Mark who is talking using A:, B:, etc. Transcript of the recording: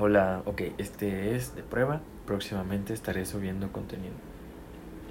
A: Hola, ok, este es de prueba. Próximamente estaré subiendo contenido.